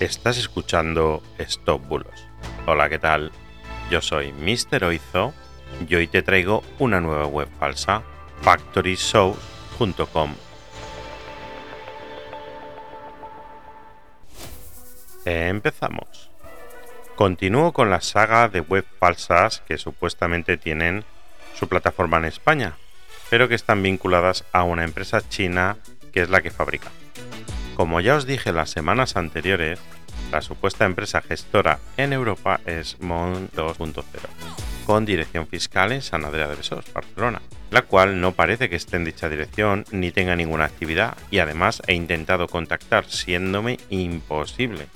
Estás escuchando Stop Bulos. Hola, ¿qué tal? Yo soy Mr. Oizo y hoy te traigo una nueva web falsa, factoryshow.com. Empezamos. Continúo con la saga de web falsas que supuestamente tienen su plataforma en España, pero que están vinculadas a una empresa china que es la que fabrica. Como ya os dije las semanas anteriores, la supuesta empresa gestora en Europa es Mon 2.0, con dirección fiscal en San Andrea de Besós, Barcelona, la cual no parece que esté en dicha dirección ni tenga ninguna actividad y además he intentado contactar siéndome imposible.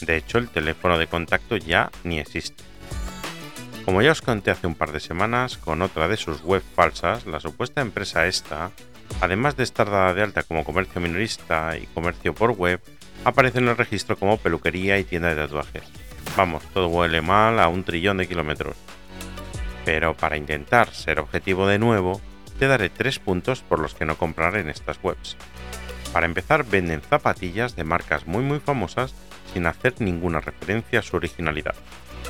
De hecho, el teléfono de contacto ya ni existe. Como ya os conté hace un par de semanas, con otra de sus web falsas, la supuesta empresa esta Además de estar dada de alta como comercio minorista y comercio por web, aparece en el registro como peluquería y tienda de tatuajes. Vamos, todo huele mal a un trillón de kilómetros. Pero para intentar ser objetivo de nuevo, te daré tres puntos por los que no comprar en estas webs. Para empezar, venden zapatillas de marcas muy muy famosas sin hacer ninguna referencia a su originalidad,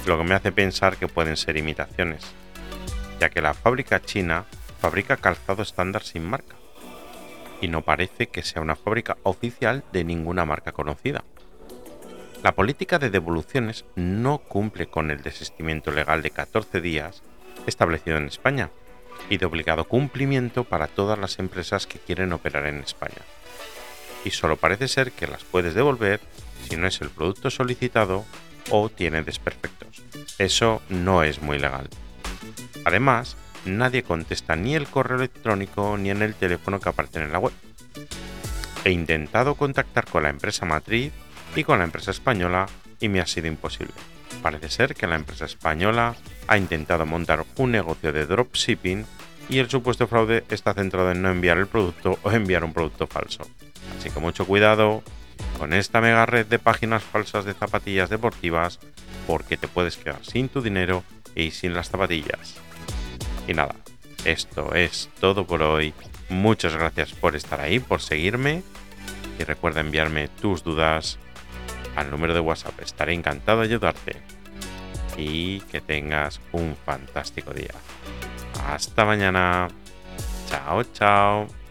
lo que me hace pensar que pueden ser imitaciones, ya que la fábrica china fabrica calzado estándar sin marca y no parece que sea una fábrica oficial de ninguna marca conocida. La política de devoluciones no cumple con el desistimiento legal de 14 días establecido en España y de obligado cumplimiento para todas las empresas que quieren operar en España. Y solo parece ser que las puedes devolver si no es el producto solicitado o tiene desperfectos. Eso no es muy legal. Además, nadie contesta ni el correo electrónico ni en el teléfono que aparecen en la web. He intentado contactar con la empresa matriz y con la empresa española y me ha sido imposible. Parece ser que la empresa española ha intentado montar un negocio de dropshipping y el supuesto fraude está centrado en no enviar el producto o enviar un producto falso. Así que mucho cuidado con esta mega red de páginas falsas de zapatillas deportivas porque te puedes quedar sin tu dinero y sin las zapatillas. Y nada, esto es todo por hoy. Muchas gracias por estar ahí, por seguirme. Y recuerda enviarme tus dudas al número de WhatsApp. Estaré encantado de ayudarte. Y que tengas un fantástico día. Hasta mañana. Chao, chao.